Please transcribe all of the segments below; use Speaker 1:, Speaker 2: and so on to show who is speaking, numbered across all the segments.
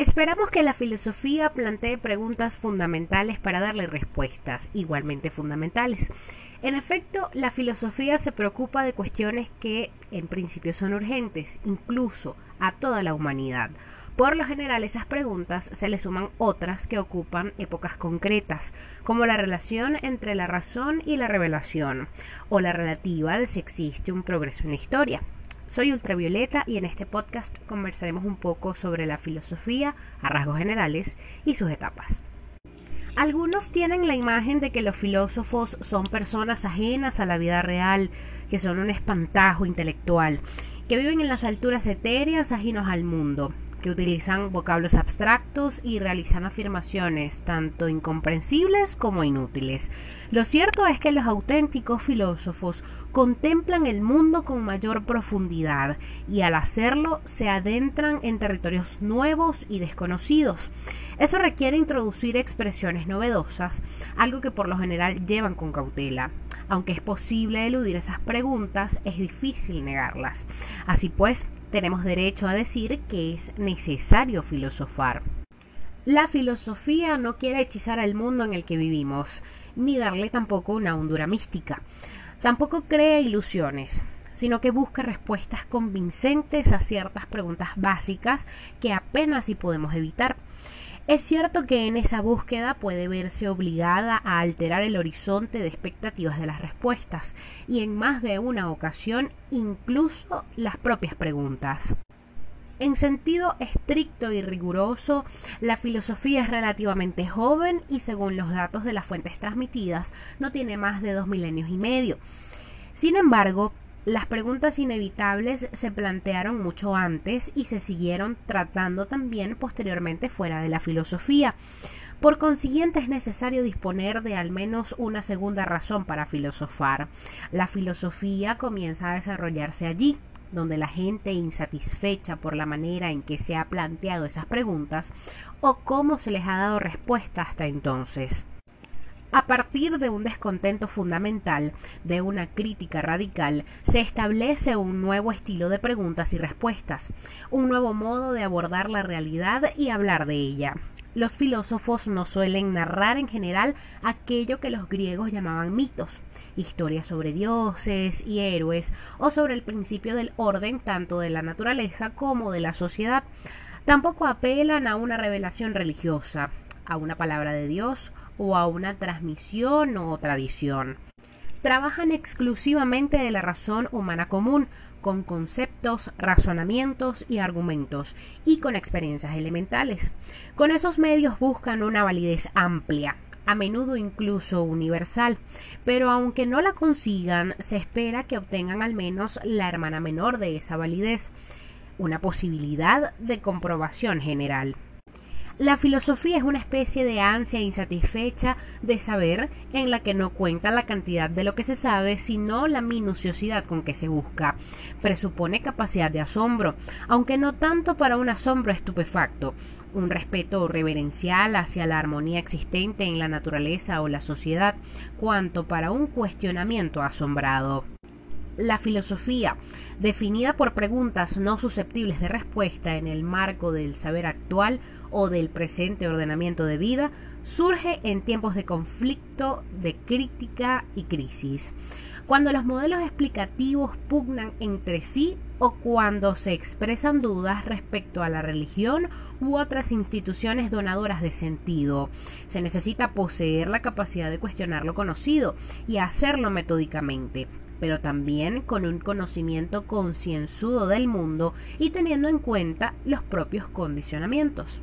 Speaker 1: Esperamos que la filosofía plantee preguntas fundamentales para darle respuestas igualmente fundamentales. En efecto, la filosofía se preocupa de cuestiones que en principio son urgentes, incluso a toda la humanidad. Por lo general, esas preguntas se le suman otras que ocupan épocas concretas, como la relación entre la razón y la revelación, o la relativa de si existe un progreso en la historia. Soy Ultravioleta y en este podcast conversaremos un poco sobre la filosofía a rasgos generales y sus etapas. Algunos tienen la imagen de que los filósofos son personas ajenas a la vida real, que son un espantajo intelectual, que viven en las alturas etéreas ajenos al mundo, que utilizan vocablos abstractos y realizan afirmaciones tanto incomprensibles como inútiles. Lo cierto es que los auténticos filósofos contemplan el mundo con mayor profundidad y al hacerlo se adentran en territorios nuevos y desconocidos. Eso requiere introducir expresiones novedosas, algo que por lo general llevan con cautela. Aunque es posible eludir esas preguntas, es difícil negarlas. Así pues, tenemos derecho a decir que es necesario filosofar. La filosofía no quiere hechizar al mundo en el que vivimos, ni darle tampoco una hondura mística. Tampoco crea ilusiones, sino que busca respuestas convincentes a ciertas preguntas básicas que apenas si podemos evitar. Es cierto que en esa búsqueda puede verse obligada a alterar el horizonte de expectativas de las respuestas y en más de una ocasión incluso las propias preguntas. En sentido estricto y riguroso, la filosofía es relativamente joven y según los datos de las fuentes transmitidas no tiene más de dos milenios y medio. Sin embargo, las preguntas inevitables se plantearon mucho antes y se siguieron tratando también posteriormente fuera de la filosofía. Por consiguiente es necesario disponer de al menos una segunda razón para filosofar. La filosofía comienza a desarrollarse allí, donde la gente insatisfecha por la manera en que se ha planteado esas preguntas o cómo se les ha dado respuesta hasta entonces. A partir de un descontento fundamental, de una crítica radical, se establece un nuevo estilo de preguntas y respuestas, un nuevo modo de abordar la realidad y hablar de ella. Los filósofos no suelen narrar en general aquello que los griegos llamaban mitos, historias sobre dioses y héroes o sobre el principio del orden tanto de la naturaleza como de la sociedad. Tampoco apelan a una revelación religiosa, a una palabra de Dios o a una transmisión o tradición. Trabajan exclusivamente de la razón humana común, con conceptos, razonamientos y argumentos, y con experiencias elementales. Con esos medios buscan una validez amplia, a menudo incluso universal, pero aunque no la consigan, se espera que obtengan al menos la hermana menor de esa validez, una posibilidad de comprobación general. La filosofía es una especie de ansia insatisfecha de saber en la que no cuenta la cantidad de lo que se sabe, sino la minuciosidad con que se busca. Presupone capacidad de asombro, aunque no tanto para un asombro estupefacto, un respeto reverencial hacia la armonía existente en la naturaleza o la sociedad, cuanto para un cuestionamiento asombrado. La filosofía, definida por preguntas no susceptibles de respuesta en el marco del saber actual o del presente ordenamiento de vida, surge en tiempos de conflicto, de crítica y crisis. Cuando los modelos explicativos pugnan entre sí o cuando se expresan dudas respecto a la religión u otras instituciones donadoras de sentido. Se necesita poseer la capacidad de cuestionar lo conocido y hacerlo metódicamente pero también con un conocimiento concienzudo del mundo y teniendo en cuenta los propios condicionamientos.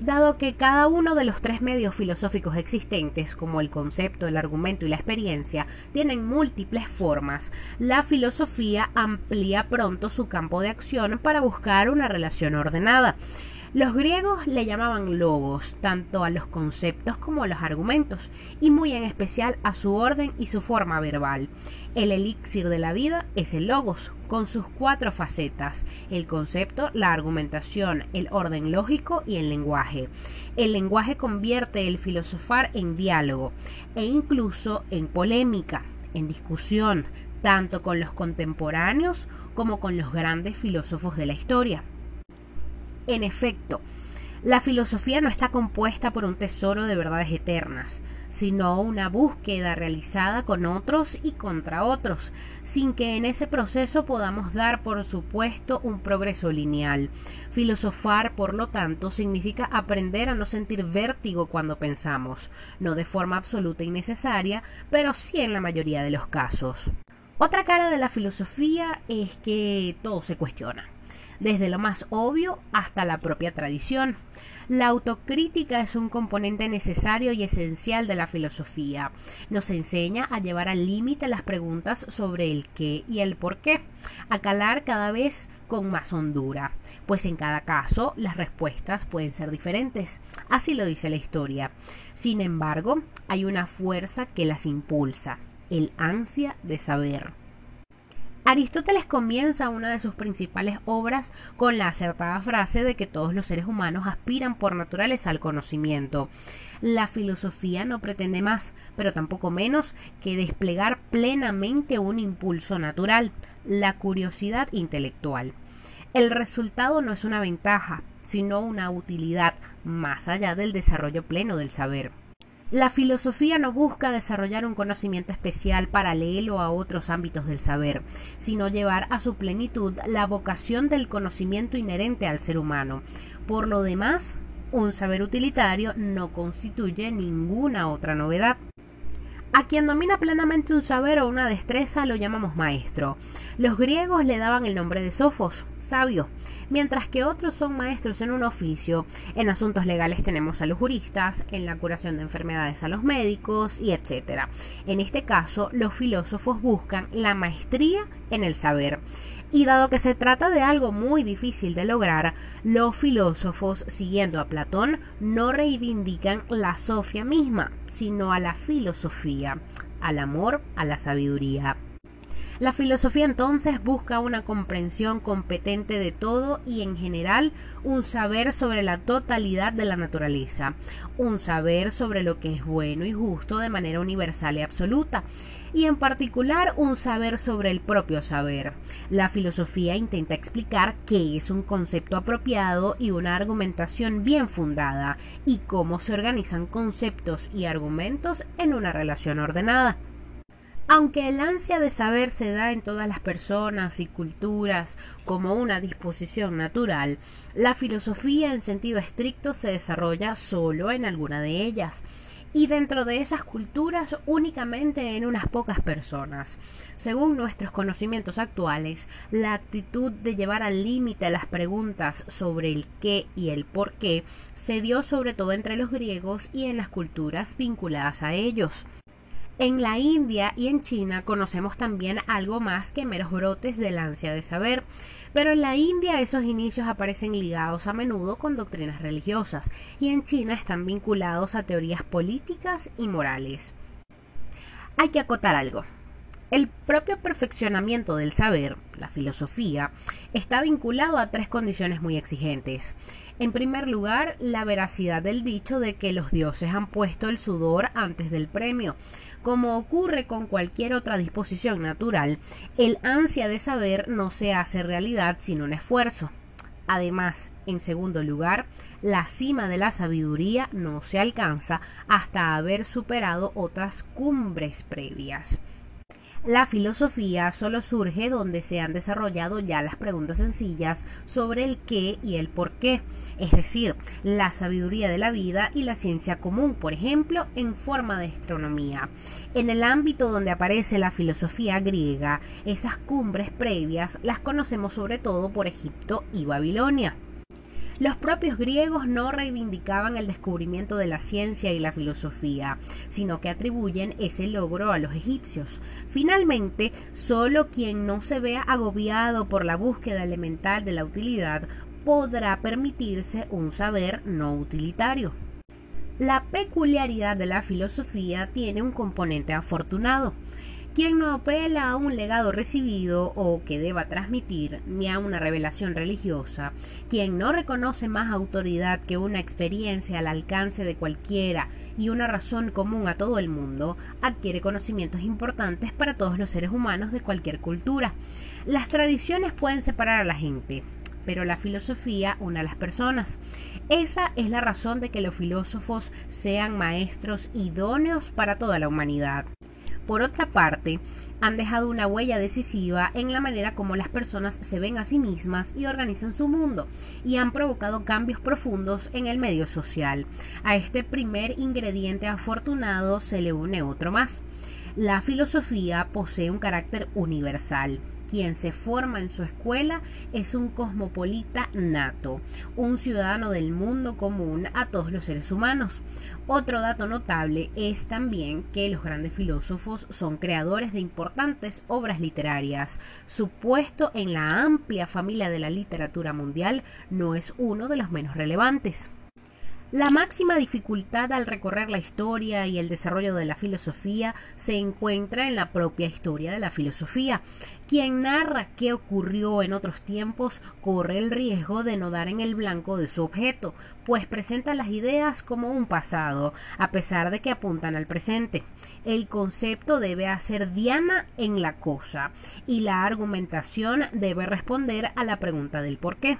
Speaker 1: Dado que cada uno de los tres medios filosóficos existentes, como el concepto, el argumento y la experiencia, tienen múltiples formas, la filosofía amplía pronto su campo de acción para buscar una relación ordenada. Los griegos le llamaban logos tanto a los conceptos como a los argumentos, y muy en especial a su orden y su forma verbal. El elixir de la vida es el logos, con sus cuatro facetas, el concepto, la argumentación, el orden lógico y el lenguaje. El lenguaje convierte el filosofar en diálogo e incluso en polémica, en discusión, tanto con los contemporáneos como con los grandes filósofos de la historia. En efecto, La filosofía no está compuesta por un tesoro de verdades eternas, sino una búsqueda realizada con otros y contra otros, sin que en ese proceso podamos dar por supuesto un progreso lineal. Filosofar, por lo tanto, significa aprender a no sentir vértigo cuando pensamos, no de forma absoluta y necesaria, pero sí en la mayoría de los casos. Otra cara de la filosofía es que todo se cuestiona desde lo más obvio hasta la propia tradición. La autocrítica es un componente necesario y esencial de la filosofía. Nos enseña a llevar al límite las preguntas sobre el qué y el por qué, a calar cada vez con más hondura, pues en cada caso las respuestas pueden ser diferentes. Así lo dice la historia. Sin embargo, hay una fuerza que las impulsa, el ansia de saber. Aristóteles comienza una de sus principales obras con la acertada frase de que todos los seres humanos aspiran por naturaleza al conocimiento. La filosofía no pretende más, pero tampoco menos, que desplegar plenamente un impulso natural, la curiosidad intelectual. El resultado no es una ventaja, sino una utilidad más allá del desarrollo pleno del saber. La filosofía no busca desarrollar un conocimiento especial paralelo a otros ámbitos del saber, sino llevar a su plenitud la vocación del conocimiento inherente al ser humano. Por lo demás, un saber utilitario no constituye ninguna otra novedad. A quien domina plenamente un saber o una destreza lo llamamos maestro. Los griegos le daban el nombre de sofos, sabio, mientras que otros son maestros en un oficio. En asuntos legales tenemos a los juristas, en la curación de enfermedades a los médicos y etc. En este caso, los filósofos buscan la maestría en el saber. Y dado que se trata de algo muy difícil de lograr, los filósofos, siguiendo a Platón, no reivindican la sofia misma, sino a la filosofía, al amor, a la sabiduría. La filosofía entonces busca una comprensión competente de todo y en general un saber sobre la totalidad de la naturaleza, un saber sobre lo que es bueno y justo de manera universal y absoluta, y en particular un saber sobre el propio saber. La filosofía intenta explicar qué es un concepto apropiado y una argumentación bien fundada, y cómo se organizan conceptos y argumentos en una relación ordenada. Aunque el ansia de saber se da en todas las personas y culturas como una disposición natural, la filosofía en sentido estricto se desarrolla solo en alguna de ellas y dentro de esas culturas únicamente en unas pocas personas. Según nuestros conocimientos actuales, la actitud de llevar al límite las preguntas sobre el qué y el por qué se dio sobre todo entre los griegos y en las culturas vinculadas a ellos. En la India y en China conocemos también algo más que meros brotes del ansia de saber, pero en la India esos inicios aparecen ligados a menudo con doctrinas religiosas y en China están vinculados a teorías políticas y morales. Hay que acotar algo. El propio perfeccionamiento del saber, la filosofía, está vinculado a tres condiciones muy exigentes. En primer lugar, la veracidad del dicho de que los dioses han puesto el sudor antes del premio. Como ocurre con cualquier otra disposición natural, el ansia de saber no se hace realidad sin un esfuerzo. Además, en segundo lugar, la cima de la sabiduría no se alcanza hasta haber superado otras cumbres previas. La filosofía solo surge donde se han desarrollado ya las preguntas sencillas sobre el qué y el por qué, es decir, la sabiduría de la vida y la ciencia común, por ejemplo, en forma de astronomía. En el ámbito donde aparece la filosofía griega, esas cumbres previas las conocemos sobre todo por Egipto y Babilonia. Los propios griegos no reivindicaban el descubrimiento de la ciencia y la filosofía, sino que atribuyen ese logro a los egipcios. Finalmente, solo quien no se vea agobiado por la búsqueda elemental de la utilidad podrá permitirse un saber no utilitario. La peculiaridad de la filosofía tiene un componente afortunado quien no apela a un legado recibido o que deba transmitir, ni a una revelación religiosa, quien no reconoce más autoridad que una experiencia al alcance de cualquiera y una razón común a todo el mundo, adquiere conocimientos importantes para todos los seres humanos de cualquier cultura. Las tradiciones pueden separar a la gente, pero la filosofía une a las personas. Esa es la razón de que los filósofos sean maestros idóneos para toda la humanidad. Por otra parte, han dejado una huella decisiva en la manera como las personas se ven a sí mismas y organizan su mundo, y han provocado cambios profundos en el medio social. A este primer ingrediente afortunado se le une otro más. La filosofía posee un carácter universal quien se forma en su escuela es un cosmopolita nato, un ciudadano del mundo común a todos los seres humanos. Otro dato notable es también que los grandes filósofos son creadores de importantes obras literarias. Su puesto en la amplia familia de la literatura mundial no es uno de los menos relevantes. La máxima dificultad al recorrer la historia y el desarrollo de la filosofía se encuentra en la propia historia de la filosofía. Quien narra qué ocurrió en otros tiempos corre el riesgo de no dar en el blanco de su objeto, pues presenta las ideas como un pasado, a pesar de que apuntan al presente. El concepto debe hacer diana en la cosa y la argumentación debe responder a la pregunta del por qué.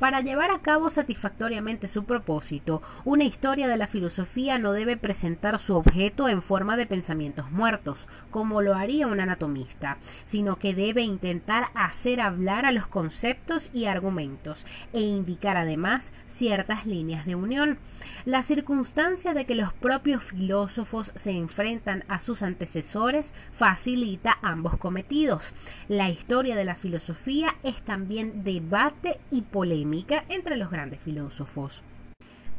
Speaker 1: Para llevar a cabo satisfactoriamente su propósito, una historia de la filosofía no debe presentar su objeto en forma de pensamientos muertos, como lo haría un anatomista, sino que debe intentar hacer hablar a los conceptos y argumentos e indicar además ciertas líneas de unión. La circunstancia de que los propios filósofos se enfrentan a sus antecesores facilita ambos cometidos. La historia de la filosofía es también debate y polémica entre los grandes filósofos.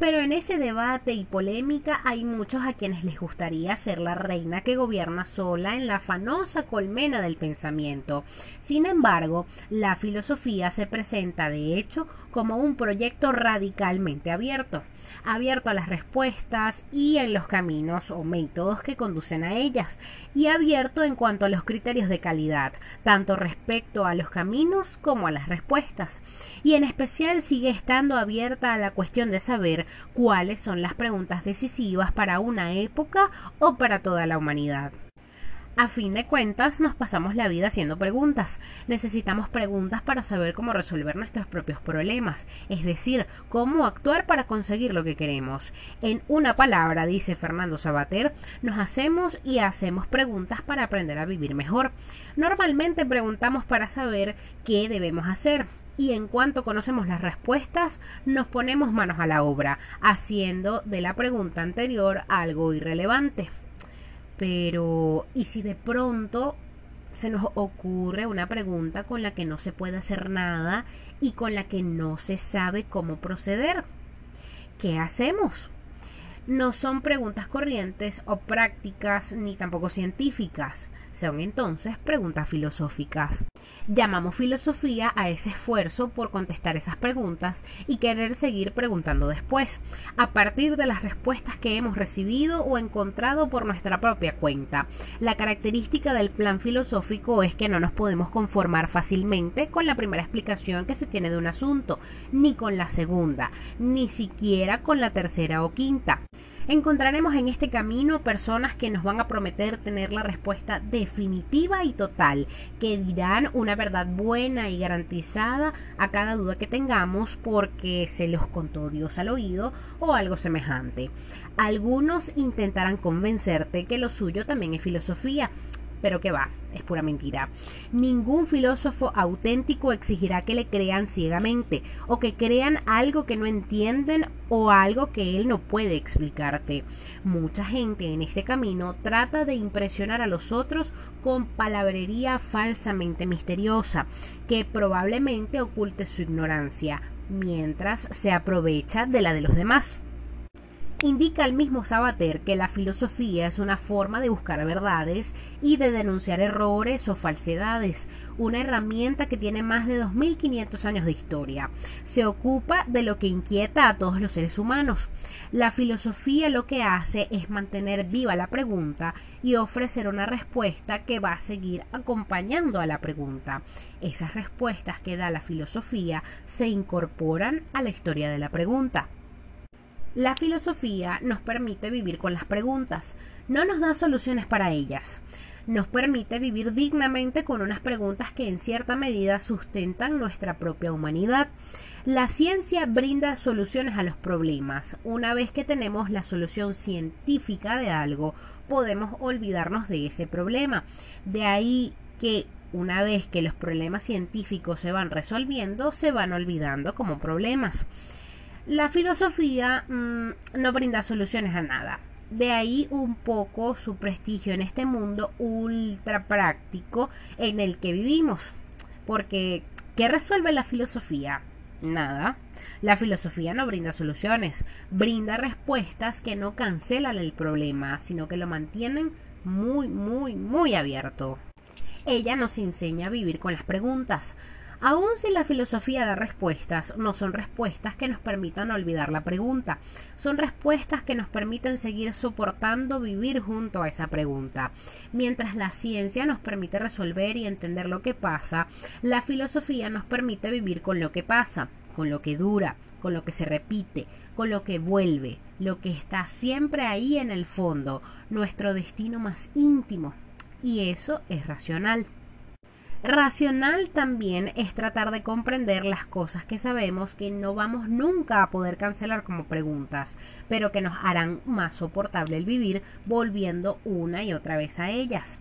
Speaker 1: Pero en ese debate y polémica hay muchos a quienes les gustaría ser la reina que gobierna sola en la afanosa colmena del pensamiento. Sin embargo, la filosofía se presenta de hecho como un proyecto radicalmente abierto, abierto a las respuestas y en los caminos o métodos que conducen a ellas, y abierto en cuanto a los criterios de calidad, tanto respecto a los caminos como a las respuestas, y en especial sigue estando abierta a la cuestión de saber cuáles son las preguntas decisivas para una época o para toda la humanidad. A fin de cuentas, nos pasamos la vida haciendo preguntas. Necesitamos preguntas para saber cómo resolver nuestros propios problemas, es decir, cómo actuar para conseguir lo que queremos. En una palabra, dice Fernando Sabater, nos hacemos y hacemos preguntas para aprender a vivir mejor. Normalmente preguntamos para saber qué debemos hacer, y en cuanto conocemos las respuestas nos ponemos manos a la obra, haciendo de la pregunta anterior algo irrelevante. Pero, ¿y si de pronto se nos ocurre una pregunta con la que no se puede hacer nada y con la que no se sabe cómo proceder? ¿Qué hacemos? No son preguntas corrientes o prácticas ni tampoco científicas, son entonces preguntas filosóficas. Llamamos filosofía a ese esfuerzo por contestar esas preguntas y querer seguir preguntando después, a partir de las respuestas que hemos recibido o encontrado por nuestra propia cuenta. La característica del plan filosófico es que no nos podemos conformar fácilmente con la primera explicación que se tiene de un asunto, ni con la segunda, ni siquiera con la tercera o quinta. Encontraremos en este camino personas que nos van a prometer tener la respuesta definitiva y total, que dirán una verdad buena y garantizada a cada duda que tengamos porque se los contó Dios al oído o algo semejante. Algunos intentarán convencerte que lo suyo también es filosofía, pero que va, es pura mentira. Ningún filósofo auténtico exigirá que le crean ciegamente o que crean algo que no entienden o algo que él no puede explicarte. Mucha gente en este camino trata de impresionar a los otros con palabrería falsamente misteriosa, que probablemente oculte su ignorancia, mientras se aprovecha de la de los demás. Indica el mismo Sabater que la filosofía es una forma de buscar verdades y de denunciar errores o falsedades, una herramienta que tiene más de 2500 años de historia. Se ocupa de lo que inquieta a todos los seres humanos. La filosofía lo que hace es mantener viva la pregunta y ofrecer una respuesta que va a seguir acompañando a la pregunta. Esas respuestas que da la filosofía se incorporan a la historia de la pregunta. La filosofía nos permite vivir con las preguntas, no nos da soluciones para ellas. nos permite vivir dignamente con unas preguntas que en cierta medida sustentan nuestra propia humanidad. La ciencia brinda soluciones a los problemas. Una vez que tenemos la solución científica de algo, podemos olvidarnos de ese problema. De ahí que una vez que los problemas científicos se van resolviendo, se van olvidando como problemas. La filosofía mm, no brinda soluciones a nada. De ahí un poco su prestigio en este mundo ultra práctico en el que vivimos. Porque, ¿qué resuelve la filosofía? Nada. La filosofía no brinda soluciones, brinda respuestas que no cancelan el problema, sino que lo mantienen muy, muy, muy abierto. Ella nos enseña a vivir con las preguntas. Aun si la filosofía da respuestas, no son respuestas que nos permitan olvidar la pregunta, son respuestas que nos permiten seguir soportando vivir junto a esa pregunta. Mientras la ciencia nos permite resolver y entender lo que pasa, la filosofía nos permite vivir con lo que pasa, con lo que dura, con lo que se repite, con lo que vuelve, lo que está siempre ahí en el fondo, nuestro destino más íntimo, y eso es racional. Racional también es tratar de comprender las cosas que sabemos que no vamos nunca a poder cancelar como preguntas, pero que nos harán más soportable el vivir volviendo una y otra vez a ellas.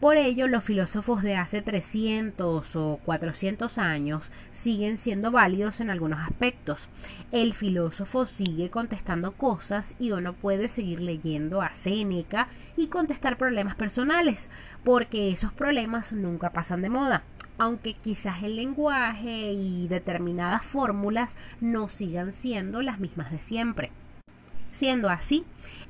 Speaker 1: Por ello, los filósofos de hace 300 o 400 años siguen siendo válidos en algunos aspectos. El filósofo sigue contestando cosas y uno puede seguir leyendo a Séneca y contestar problemas personales, porque esos problemas nunca pasan de moda aunque quizás el lenguaje y determinadas fórmulas no sigan siendo las mismas de siempre. Siendo así,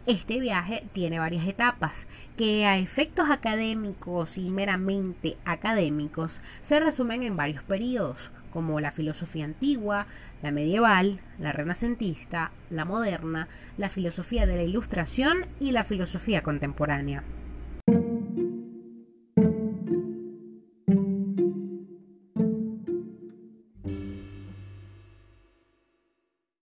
Speaker 1: este viaje tiene varias etapas que a efectos académicos y meramente académicos se resumen en varios periodos, como la filosofía antigua, la medieval, la renacentista, la moderna, la filosofía de la ilustración y la filosofía contemporánea.